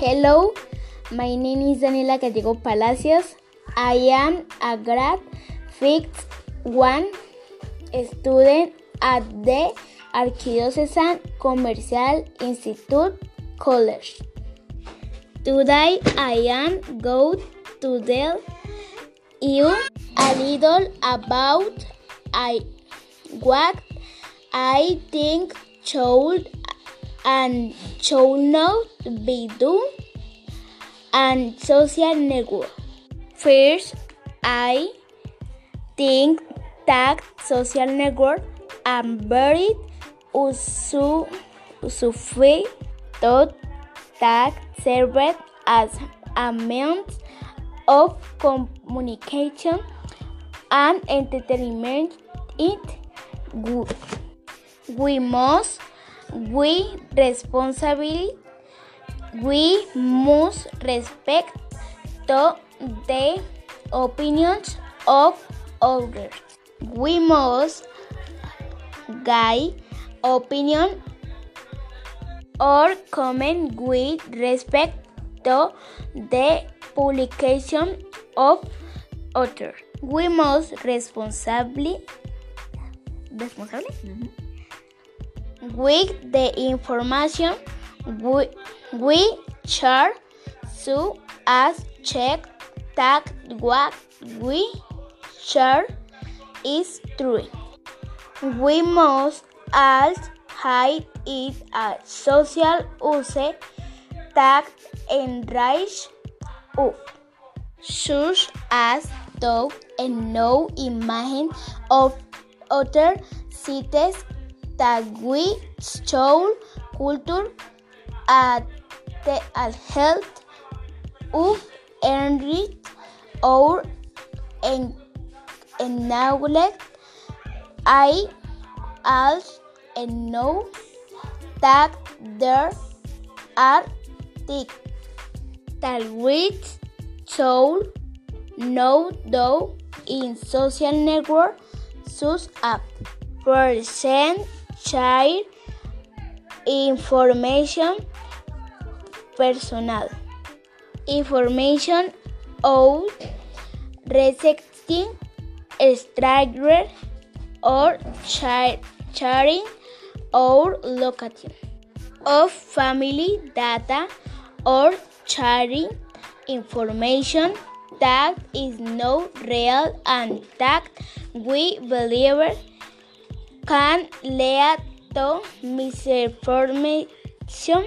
Hello, my name is Daniela Gallego Palacios. I am a grade 6 1 student at the Archdiocesan Commercial Institute College. Today I am going to tell you a little about I, what I think should and should not be done and social network. First, I think that social network are very useful thought that serve as a means of communication and entertainment. It good. we must we responsibly we must respect the, the opinions of others. We must guide opinion or comment with respect to the publication of others. We must responsibly responsibly with the information we, share so as check that what we share is true. We must also hide it as social use that enrage us, such as dog and no imagine of other cities that we show culture at the health of enrich or en, enable I also know that there are things that we should know though in social network. Such as percent share information personal. Information out rejecting stranger or sharing or location of family data or sharing information that is not real and that we believe can lead to misinformation